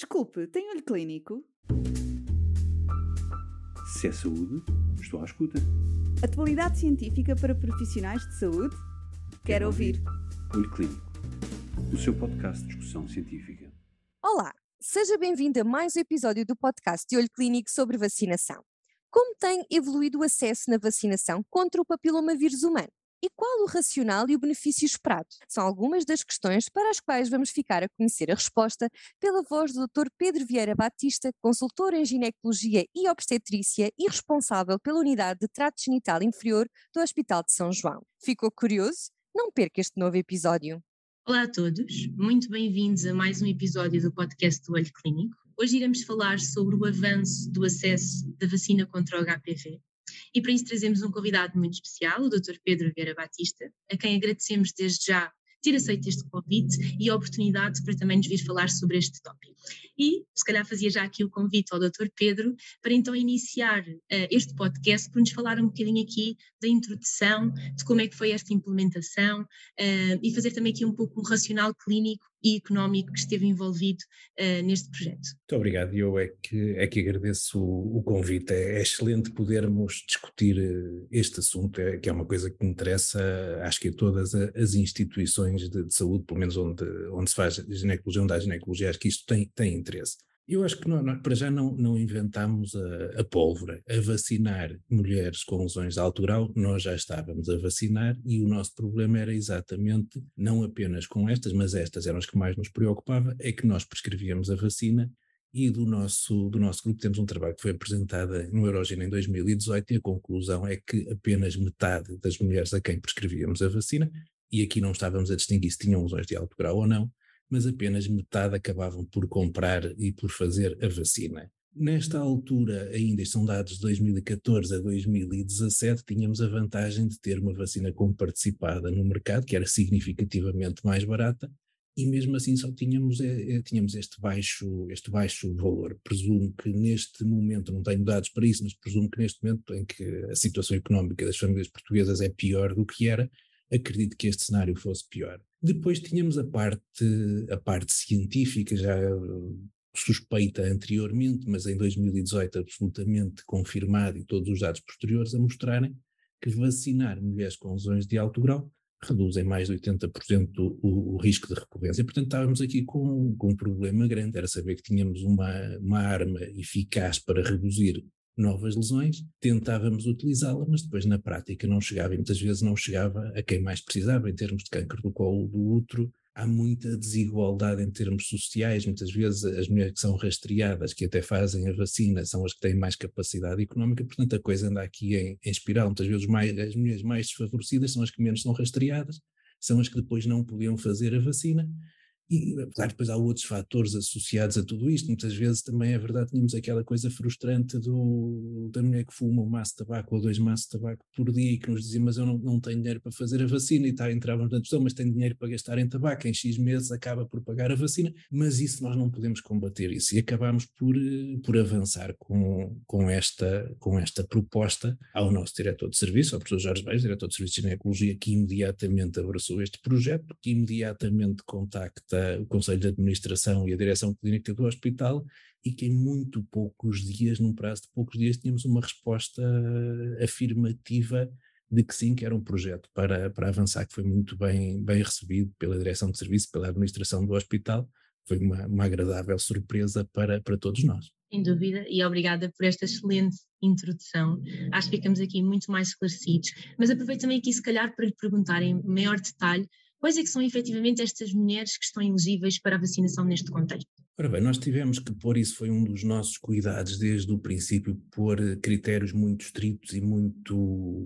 Desculpe, tem olho clínico? Se é saúde, estou à escuta. Atualidade científica para profissionais de saúde? Quero ouvir. Olho Clínico, o seu podcast de discussão científica. Olá, seja bem-vindo a mais um episódio do podcast de Olho Clínico sobre vacinação. Como tem evoluído o acesso na vacinação contra o papilomavírus humano? E qual o racional e o benefício esperado? São algumas das questões para as quais vamos ficar a conhecer a resposta pela voz do Dr. Pedro Vieira Batista, consultor em ginecologia e obstetrícia e responsável pela unidade de trato genital inferior do Hospital de São João. Ficou curioso? Não perca este novo episódio. Olá a todos, muito bem-vindos a mais um episódio do podcast do Olho Clínico. Hoje iremos falar sobre o avanço do acesso da vacina contra o HPV. E para isso trazemos um convidado muito especial, o Dr. Pedro Vieira Batista, a quem agradecemos desde já ter aceito este convite e a oportunidade para também nos vir falar sobre este tópico. E se calhar fazia já aqui o convite ao Dr. Pedro para então iniciar uh, este podcast por nos falar um bocadinho aqui da introdução, de como é que foi esta implementação uh, e fazer também aqui um pouco um racional clínico e económico que esteve envolvido uh, neste projeto. Muito obrigado, eu é que, é que agradeço o, o convite, é, é, excelente podermos discutir este assunto, é, que é uma coisa que interessa, acho que a todas as instituições de, de saúde, pelo menos onde, onde se faz ginecologia, onde há ginecologia, acho que isto tem, tem interesse. Eu acho que nós, nós para já não, não inventámos a, a, pólvora. A vacinar mulheres com lesões de alto grau, nós já estávamos a vacinar e o nosso problema era exatamente, não apenas com estas, mas estas eram as que mais nos preocupava, é que nós prescrevíamos a vacina e do nosso, do nosso grupo temos um trabalho que foi apresentado no Eurogena em 2018 e a conclusão é que apenas metade das mulheres a quem prescrevíamos a vacina, e aqui não estávamos a distinguir se tinham lesões de alto grau ou não, mas apenas metade acabavam por comprar e por fazer a vacina. Nesta altura, ainda são dados de 2014 a 2017, tínhamos a vantagem de ter uma vacina comparticipada no mercado, que era significativamente mais barata, e mesmo assim só tínhamos, é, é, tínhamos este, baixo, este baixo valor. Presumo que neste momento, não tenho dados para isso, mas presumo que neste momento em que a situação económica das famílias portuguesas é pior do que era, acredito que este cenário fosse pior. Depois tínhamos a parte, a parte científica, já suspeita anteriormente, mas em 2018 absolutamente confirmado e todos os dados posteriores a mostrarem que vacinar mulheres com lesões de alto grau reduzem mais de 80% o, o, risco de recorrência. Portanto, estávamos aqui com, com um problema grande, era saber que tínhamos uma, uma arma eficaz para reduzir novas lesões, tentávamos utilizá-la, mas depois na prática não chegava e muitas vezes não chegava a quem mais precisava em termos de câncer do colo do útero. Há muita desigualdade em termos sociais, muitas vezes as mulheres que são rastreadas, que até fazem a vacina, são as que têm mais capacidade económica, portanto a coisa anda aqui em, em espiral. Muitas vezes mais, as mulheres mais desfavorecidas são as que menos são rastreadas, são as que depois não podiam fazer a vacina e, claro, depois há outros fatores associados a tudo isto. Muitas vezes também é verdade, tínhamos aquela coisa frustrante do, da mulher que fuma um maço de tabaco ou dois maços de tabaco por dia e que nos dizia, mas eu não, não tenho dinheiro para fazer a vacina e tá, entrávamos na discussão, mas tenho dinheiro para gastar em tabaco, em X meses acaba por pagar a vacina, mas isso nós não podemos combater isso e acabamos por, por avançar com, com, esta, com esta proposta ao nosso diretor de serviço, ao professor Jorge Beis, diretor de serviço de ginecologia, que imediatamente abraçou este projeto, que imediatamente contacta o Conselho de Administração e a Direção Clínica do Hospital e que em muito poucos dias, num prazo de poucos dias, tínhamos uma resposta afirmativa de que sim, que era um projeto para, para avançar, que foi muito bem, bem recebido pela direção de serviço, pela administração do hospital, foi uma, uma agradável surpresa para, para todos nós. Sem dúvida, e obrigada por esta excelente introdução. Acho que ficamos aqui muito mais esclarecidos, mas aproveito também aqui, se calhar, para lhe perguntar em maior detalhe Quais é que são efetivamente estas mulheres que estão elegíveis para a vacinação neste contexto? Ora bem, nós tivemos que pôr isso, foi um dos nossos cuidados desde o princípio, pôr critérios muito estritos e muito,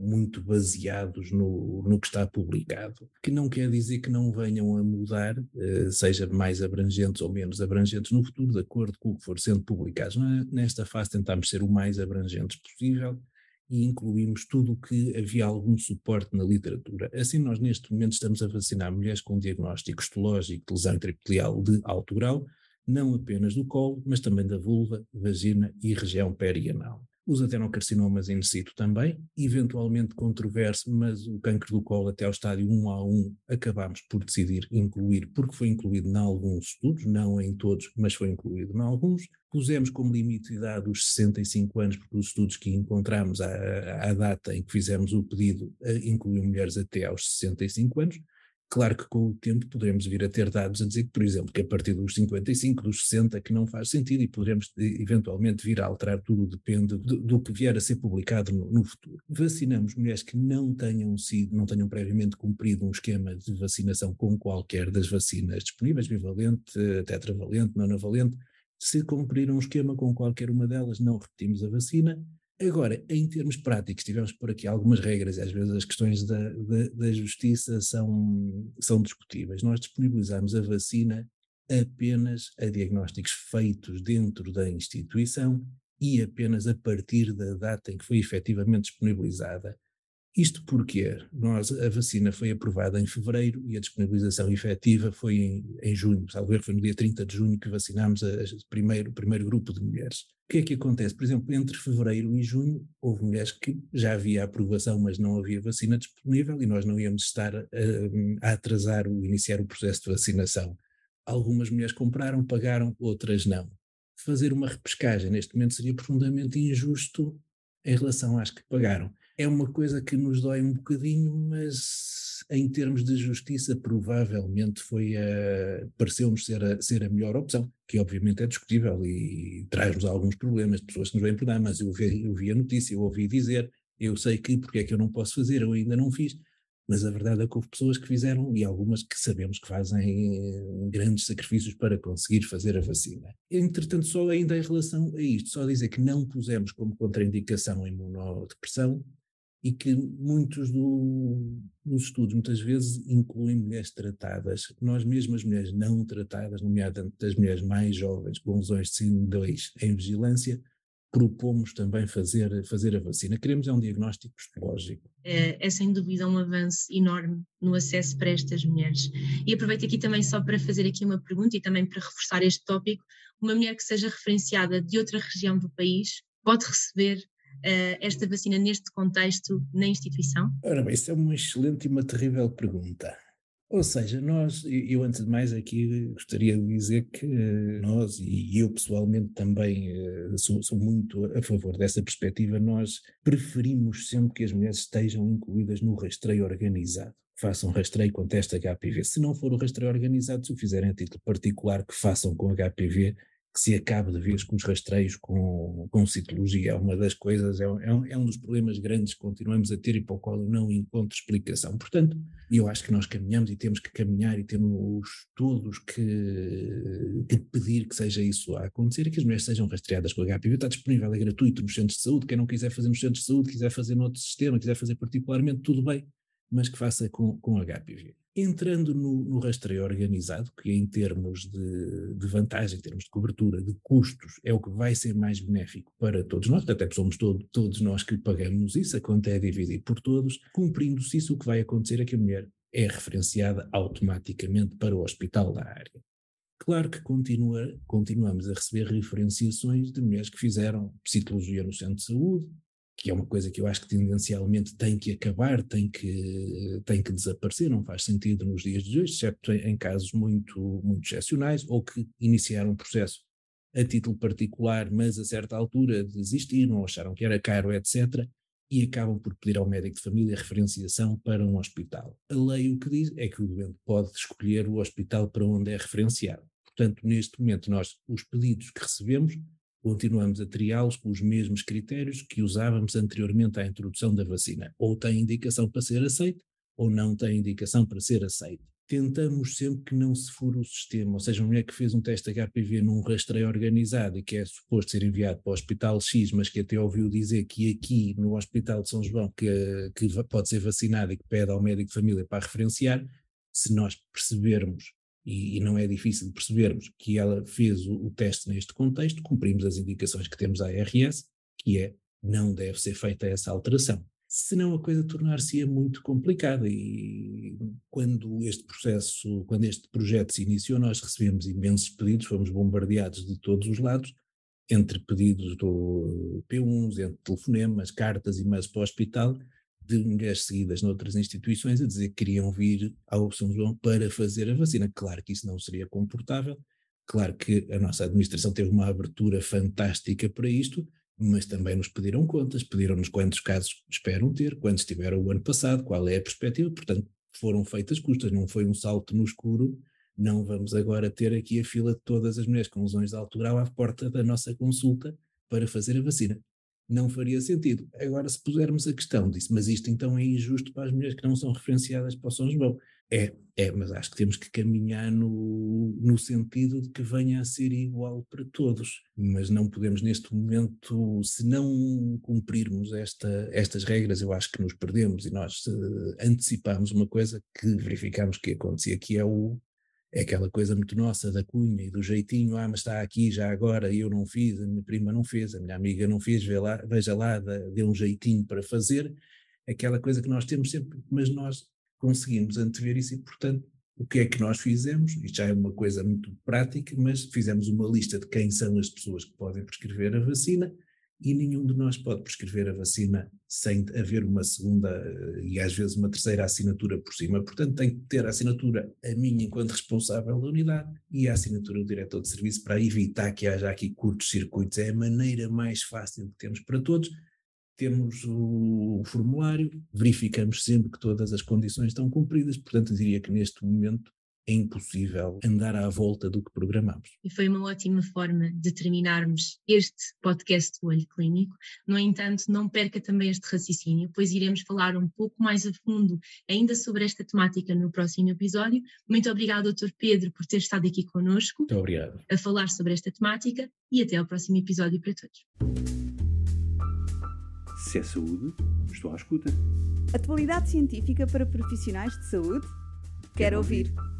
muito baseados no, no que está publicado, que não quer dizer que não venham a mudar, eh, seja mais abrangentes ou menos abrangentes no futuro, de acordo com o que for sendo publicado. Nesta fase tentamos ser o mais abrangentes possível, e incluímos tudo o que havia algum suporte na literatura. Assim, nós neste momento estamos a vacinar mulheres com diagnóstico histológico de lesão intraepitelial de alto grau, não apenas do colo, mas também da vulva, vagina e região perianal. Os adenocarcinomas in situ também, eventualmente controverso, mas o cancro do colo até ao estádio 1 a 1 acabámos por decidir incluir, porque foi incluído em alguns estudos, não em todos, mas foi incluído em alguns. Pusemos como limite de idade os 65 anos, porque os estudos que encontramos à, à data em que fizemos o pedido eh, incluíam mulheres até aos 65 anos. Claro que com o tempo poderemos vir a ter dados a dizer que, por exemplo, que a partir dos 55, dos 60, que não faz sentido e poderemos eventualmente vir a alterar tudo, depende do, do que vier a ser publicado no, no, futuro. Vacinamos mulheres que não tenham sido, não tenham previamente cumprido um esquema de vacinação com qualquer das vacinas disponíveis, bivalente, tetravalente, nonavalente. Se cumprir um esquema com qualquer uma delas, não repetimos a vacina Agora, em termos práticos, tivemos por aqui algumas regras e às vezes as questões da, da, da justiça são, são discutíveis. Nós disponibilizamos a vacina apenas a diagnósticos feitos dentro da instituição e apenas a partir da data em que foi efetivamente disponibilizada. Isto porque nós, a vacina foi aprovada em fevereiro e a disponibilização efetiva foi em, em junho, salvo erro, foi no dia 30 de junho que vacinámos o primeiro, primeiro grupo de mulheres. O que é que acontece? Por exemplo, entre fevereiro e junho houve mulheres que já havia aprovação, mas não havia vacina disponível e nós não íamos estar a, a atrasar o iniciar o processo de vacinação. Algumas mulheres compraram, pagaram, outras não. Fazer uma repescagem neste momento seria profundamente injusto em relação às que pagaram é uma coisa que nos dói um bocadinho, mas em termos de justiça provavelmente foi a, pareceu-nos ser a, ser a melhor opção, que obviamente é discutível e traz-nos alguns problemas, pessoas que nos vêm por mas eu vi, eu vi a notícia, eu ouvi dizer, eu sei que porque é que eu não posso fazer, eu ainda não fiz, mas a verdade é que houve pessoas que fizeram e algumas que sabemos que fazem grandes sacrifícios para conseguir fazer a vacina. Entretanto, só ainda em relação a isto, só dizer que não pusemos como contraindicação a imunodepressão, e que muitos do, dos estudos muitas vezes incluem mulheres tratadas. Nós mesmas mulheres não tratadas, nomeadamente das mulheres mais jovens com lesões de síndrome 2 em vigilância, propomos também fazer, fazer a vacina. Queremos é um diagnóstico histológico. É, é, sem dúvida um avanço enorme no acesso para estas mulheres. E aproveito aqui também só para fazer aqui uma pergunta e também para reforçar este tópico. Uma mulher que seja referenciada de outra região do país pode receber esta vacina neste contexto na instituição? Ora bem, isso é uma excelente e uma terrível pergunta. Ou seja, nós, eu antes de mais aqui gostaria de dizer que nós, e eu pessoalmente também eh, sou, sou, muito a favor dessa perspectiva, nós preferimos sempre que as mulheres estejam incluídas no rastreio organizado. Façam rastreio com teste HPV. Se não for o rastreio organizado, se o fizerem a título particular, que façam com HPV, que se acabe de vez com os rastreios com, com citologia. É uma das coisas, é, é, um, é um dos problemas grandes que continuamos a ter e para o qual eu não encontro explicação. Portanto, eu acho que nós caminhamos e temos que caminhar e temos todos que, que pedir que seja isso a acontecer e que as mulheres sejam rastreadas com HPV. Está disponível, é gratuito nos centros de saúde. Quem não quiser fazer nos centros de saúde, quiser fazer noutro sistema, quiser fazer particularmente, tudo bem, mas que faça com, com HPV. Entrando no, no, rastreio organizado, que em termos de, de, vantagem, em termos de cobertura, de custos, é o que vai ser mais benéfico para todos nós, até porque somos todo, todos nós que pagamos isso, a conta é dividida por todos, cumprindo-se isso, o que vai acontecer é que a mulher é referenciada automaticamente para o hospital da área. Claro que continua, continuamos a receber referenciações de mulheres que fizeram citologia no centro de saúde, que é uma coisa que eu acho que tendencialmente tem que acabar, tem que, tem que desaparecer, não faz sentido nos dias de hoje, exceto em, em casos muito, muito excepcionais, ou que iniciaram um processo a título particular, mas a certa altura desistiram, acharam que era caro, etc., e acabam por pedir ao médico de família referenciação para um hospital. A lei o que diz é que o doente pode escolher o hospital para onde é referenciado. Portanto, neste momento, nós, os pedidos que recebemos, continuamos a triá-los com os mesmos critérios que usávamos anteriormente à introdução da vacina. Ou tem indicação para ser aceito, ou não tem indicação para ser aceito. Tentamos sempre que não se fure o sistema, ou seja, uma mulher que fez um teste HPV num rastreio organizado e que é suposto ser enviado para o Hospital X, mas que até ouviu dizer que aqui no Hospital de São João que, que pode ser vacinada e que pede ao médico de família para referenciar, se nós percebermos e, e, não é difícil percebermos que ela fez o, o, teste neste contexto, cumprimos as indicações que temos à ARS, que é não deve ser feita essa alteração. Senão a coisa tornar-se-ia muito complicada e quando este processo, quando este projeto se iniciou, nós recebemos imensos pedidos, fomos bombardeados de todos os lados entre pedidos do P1, entre telefonemas, cartas e mais para o hospital, de mulheres seguidas noutras instituições a dizer que queriam vir ao São João para fazer a vacina. Claro que isso não seria comportável, claro que a nossa administração teve uma abertura fantástica para isto, mas também nos pediram contas, pediram-nos quantos casos esperam ter, quantos tiveram o ano passado, qual é a perspectiva, portanto foram feitas custas, não foi um salto no escuro, não vamos agora ter aqui a fila de todas as mulheres com lesões de altura à porta da nossa consulta para fazer a vacina não faria sentido. Agora, se pusermos a questão disso, mas isto então é injusto para as mulheres que não são referenciadas para o São João. É, é, mas acho que temos que caminhar no, no sentido de que venha a ser igual para todos. Mas não podemos, neste momento, se não cumprirmos esta, estas regras, eu acho que nos perdemos e nós uh, antecipamos uma coisa que verificamos que acontecia, que é o, é aquela coisa muito nossa da cunha e do jeitinho, ah, mas está aqui já agora, eu não fiz, a minha prima não fez, a minha amiga não fez, lá, veja lá, deu um jeitinho para fazer, aquela coisa que nós temos sempre, mas nós conseguimos antever isso e, portanto, o que é que nós fizemos? Isto já é uma coisa muito prática, mas fizemos uma lista de quem são as pessoas que podem prescrever a vacina e nenhum de nós pode prescrever a vacina sem haver uma segunda eh, e às vezes uma terceira assinatura por cima. Portanto, tem que ter a assinatura a minha enquanto responsável da unidade e a assinatura do diretor de serviço para evitar que haja aqui curtos circuitos. É a maneira mais fácil que temos para todos. Temos o formulário, verificamos sempre que todas as condições estão cumpridas, portanto, diria que neste momento é impossível andar à volta do que programamos. E foi uma ótima forma de terminarmos este podcast do Olho Clínico. No entanto, não perca também este raciocínio, pois iremos falar um pouco mais a fundo ainda sobre esta temática no próximo episódio. Muito obrigado, Dr. Pedro, por ter estado aqui connosco. Muito obrigado. A falar sobre esta temática e até ao próximo episódio para todos. Se é saúde, estou à escuta. Atualidade científica para profissionais de saúde? Quero, Quero ouvir. ouvir.